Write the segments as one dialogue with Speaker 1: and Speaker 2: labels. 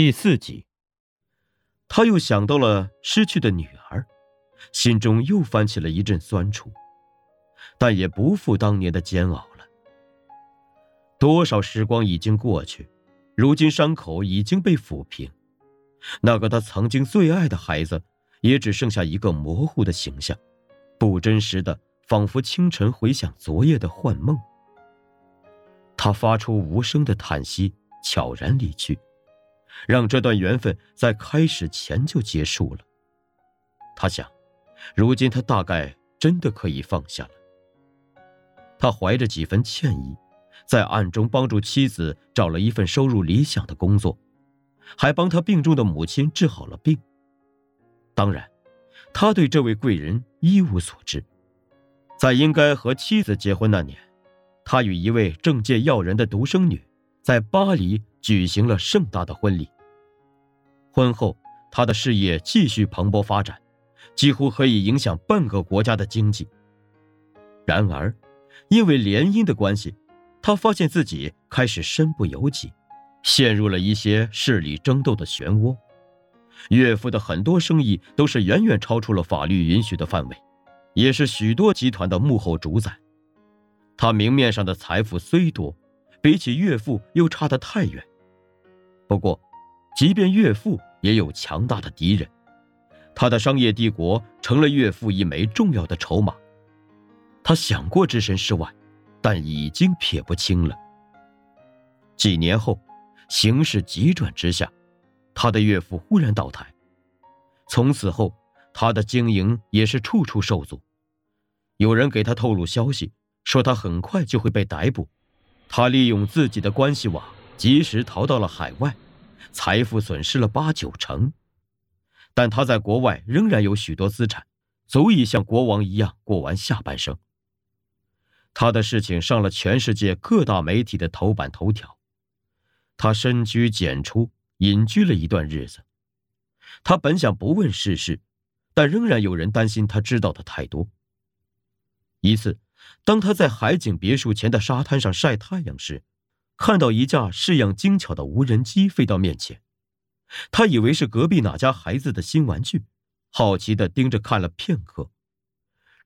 Speaker 1: 第四集，他又想到了失去的女儿，心中又泛起了一阵酸楚，但也不复当年的煎熬了。多少时光已经过去，如今伤口已经被抚平，那个他曾经最爱的孩子，也只剩下一个模糊的形象，不真实的，仿佛清晨回想昨夜的幻梦。他发出无声的叹息，悄然离去。让这段缘分在开始前就结束了。他想，如今他大概真的可以放下了。他怀着几分歉意，在暗中帮助妻子找了一份收入理想的工作，还帮他病重的母亲治好了病。当然，他对这位贵人一无所知。在应该和妻子结婚那年，他与一位政界要人的独生女在巴黎。举行了盛大的婚礼。婚后，他的事业继续蓬勃发展，几乎可以影响半个国家的经济。然而，因为联姻的关系，他发现自己开始身不由己，陷入了一些势力争斗的漩涡。岳父的很多生意都是远远超出了法律允许的范围，也是许多集团的幕后主宰。他明面上的财富虽多，比起岳父又差得太远。不过，即便岳父也有强大的敌人，他的商业帝国成了岳父一枚重要的筹码。他想过置身事外，但已经撇不清了。几年后，形势急转直下，他的岳父忽然倒台。从此后，他的经营也是处处受阻。有人给他透露消息，说他很快就会被逮捕。他利用自己的关系网。及时逃到了海外，财富损失了八九成，但他在国外仍然有许多资产，足以像国王一样过完下半生。他的事情上了全世界各大媒体的头版头条。他深居简出，隐居了一段日子。他本想不问世事，但仍然有人担心他知道的太多。一次，当他在海景别墅前的沙滩上晒太阳时，看到一架式样精巧的无人机飞到面前，他以为是隔壁哪家孩子的新玩具，好奇地盯着看了片刻，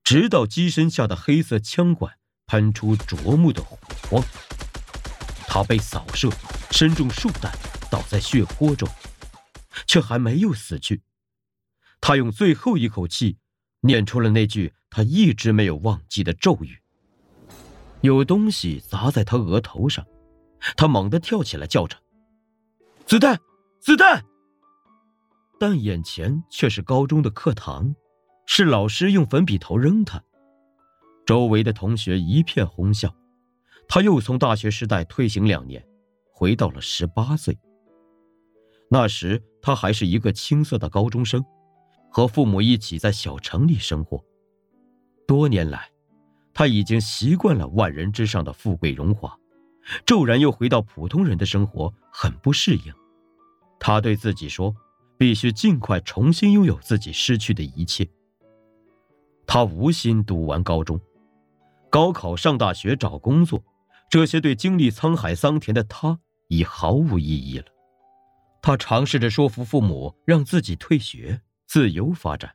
Speaker 1: 直到机身下的黑色枪管喷出灼目的火光，他被扫射，身中数弹，倒在血泊中，却还没有死去。他用最后一口气，念出了那句他一直没有忘记的咒语：“有东西砸在他额头上。”他猛地跳起来，叫着：“子弹，子弹！”但眼前却是高中的课堂，是老师用粉笔头扔他。周围的同学一片哄笑。他又从大学时代退行两年，回到了十八岁。那时他还是一个青涩的高中生，和父母一起在小城里生活。多年来，他已经习惯了万人之上的富贵荣华。骤然又回到普通人的生活，很不适应。他对自己说：“必须尽快重新拥有自己失去的一切。”他无心读完高中、高考、上大学、找工作，这些对经历沧海桑田的他已毫无意义了。他尝试着说服父母让自己退学、自由发展，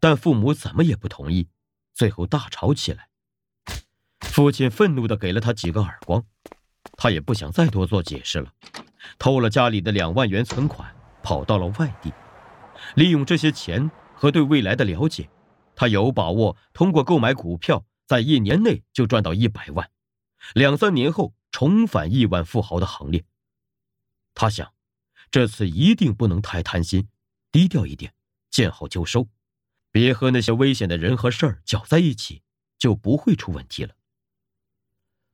Speaker 1: 但父母怎么也不同意，最后大吵起来。父亲愤怒地给了他几个耳光，他也不想再多做解释了，偷了家里的两万元存款，跑到了外地，利用这些钱和对未来的了解，他有把握通过购买股票，在一年内就赚到一百万，两三年后重返亿万富豪的行列。他想，这次一定不能太贪心，低调一点，见好就收，别和那些危险的人和事儿搅在一起，就不会出问题了。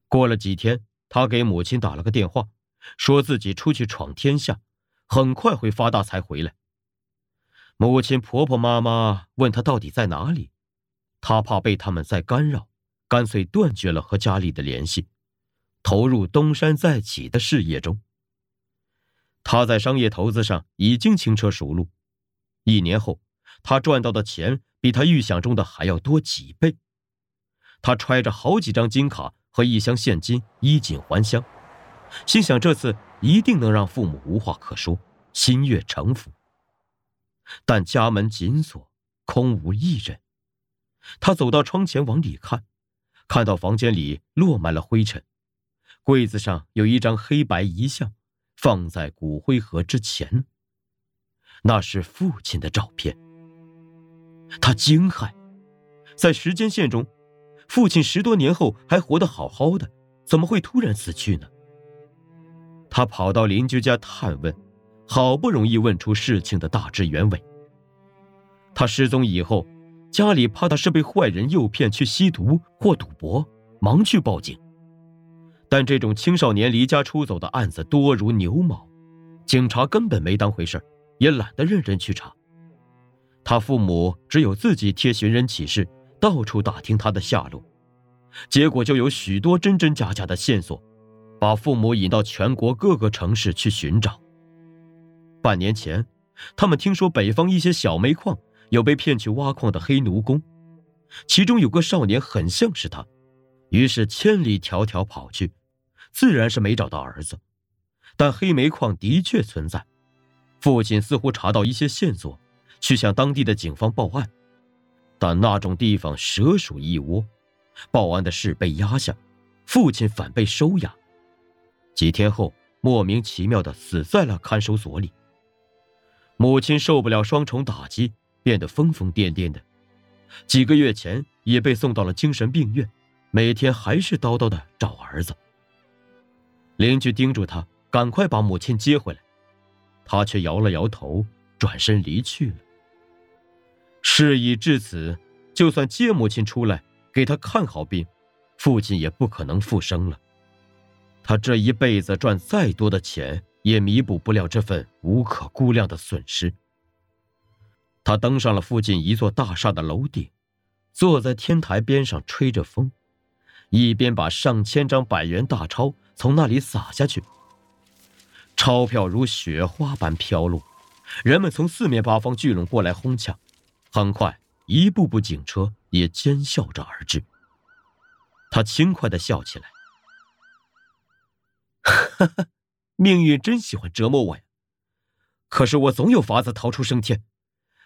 Speaker 1: 过了几天，他给母亲打了个电话，说自己出去闯天下，很快会发大财回来。母亲、婆婆、妈妈问他到底在哪里，他怕被他们再干扰，干脆断绝了和家里的联系，投入东山再起的事业中。他在商业投资上已经轻车熟路，一年后，他赚到的钱比他预想中的还要多几倍。他揣着好几张金卡。和一箱现金衣锦还乡，心想这次一定能让父母无话可说，心悦诚服。但家门紧锁，空无一人。他走到窗前往里看，看到房间里落满了灰尘，柜子上有一张黑白遗像，放在骨灰盒之前。那是父亲的照片。他惊骇，在时间线中，父亲十多年后还活得好好的，怎么会突然死去呢？他跑到邻居家探问，好不容易问出事情的大致原委。他失踪以后，家里怕他是被坏人诱骗去吸毒或赌博，忙去报警。但这种青少年离家出走的案子多如牛毛，警察根本没当回事也懒得认真去查。他父母只有自己贴寻人启事，到处打听他的下落，结果就有许多真真假假的线索，把父母引到全国各个城市去寻找。半年前，他们听说北方一些小煤矿有被骗去挖矿的黑奴工，其中有个少年很像是他，于是千里迢迢跑去，自然是没找到儿子，但黑煤矿的确存在，父亲似乎查到一些线索。去向当地的警方报案，但那种地方蛇鼠一窝，报案的事被压下，父亲反被收押，几天后莫名其妙的死在了看守所里。母亲受不了双重打击，变得疯疯癫癫的，几个月前也被送到了精神病院，每天还是叨叨的找儿子。邻居叮嘱他赶快把母亲接回来，他却摇了摇头，转身离去了。事已至此，就算接母亲出来给他看好病，父亲也不可能复生了。他这一辈子赚再多的钱，也弥补不了这份无可估量的损失。他登上了附近一座大厦的楼顶，坐在天台边上吹着风，一边把上千张百元大钞从那里撒下去。钞票如雪花般飘落，人们从四面八方聚拢过来哄抢。很快，一部部警车也尖笑着而至。他轻快的笑起来：“哈哈，命运真喜欢折磨我呀！可是我总有法子逃出升天，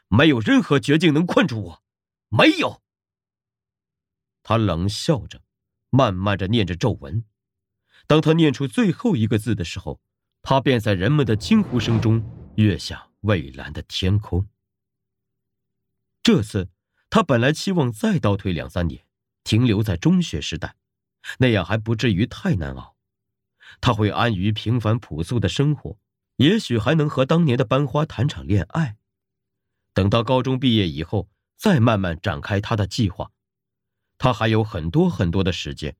Speaker 1: 没有任何绝境能困住我，没有。”他冷笑着，慢慢的念着咒文。当他念出最后一个字的时候，他便在人们的惊呼声中跃向蔚蓝的天空。这次，他本来期望再倒退两三年，停留在中学时代，那样还不至于太难熬。他会安于平凡朴素的生活，也许还能和当年的班花谈场恋爱。等到高中毕业以后，再慢慢展开他的计划。他还有很多很多的时间。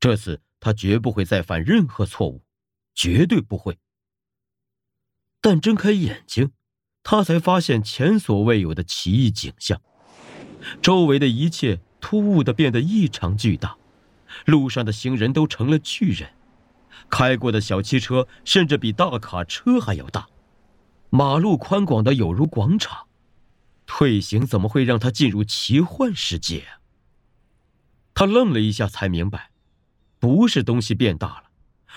Speaker 1: 这次，他绝不会再犯任何错误，绝对不会。但睁开眼睛。他才发现前所未有的奇异景象，周围的一切突兀的变得异常巨大，路上的行人都成了巨人，开过的小汽车甚至比大卡车还要大，马路宽广的有如广场，退行怎么会让他进入奇幻世界？他愣了一下，才明白，不是东西变大了，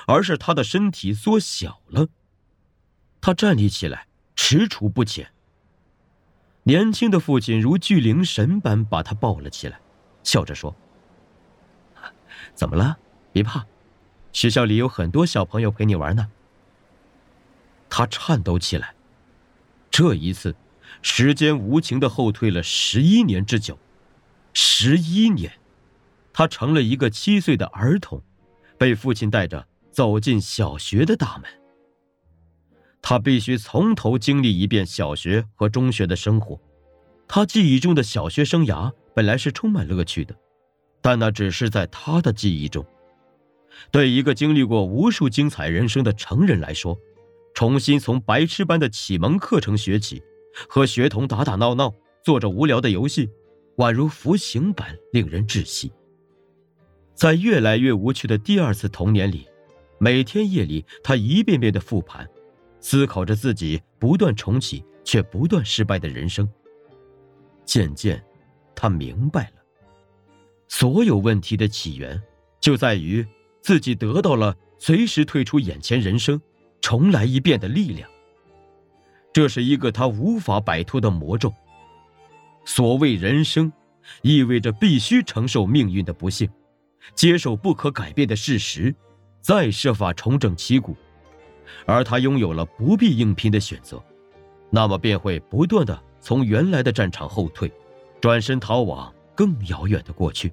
Speaker 1: 而是他的身体缩小了。他站立起来。踟蹰不前。年轻的父亲如巨灵神般把他抱了起来，笑着说：“怎么了？别怕，学校里有很多小朋友陪你玩呢。”他颤抖起来。这一次，时间无情的后退了十一年之久。十一年，他成了一个七岁的儿童，被父亲带着走进小学的大门。他必须从头经历一遍小学和中学的生活。他记忆中的小学生涯本来是充满乐趣的，但那只是在他的记忆中。对一个经历过无数精彩人生的成人来说，重新从白痴般的启蒙课程学起，和学童打打闹闹，做着无聊的游戏，宛如服刑般令人窒息。在越来越无趣的第二次童年里，每天夜里，他一遍遍的复盘。思考着自己不断重启却不断失败的人生。渐渐，他明白了，所有问题的起源就在于自己得到了随时退出眼前人生、重来一遍的力量。这是一个他无法摆脱的魔咒。所谓人生，意味着必须承受命运的不幸，接受不可改变的事实，再设法重整旗鼓。而他拥有了不必硬拼的选择，那么便会不断的从原来的战场后退，转身逃往更遥远的过去。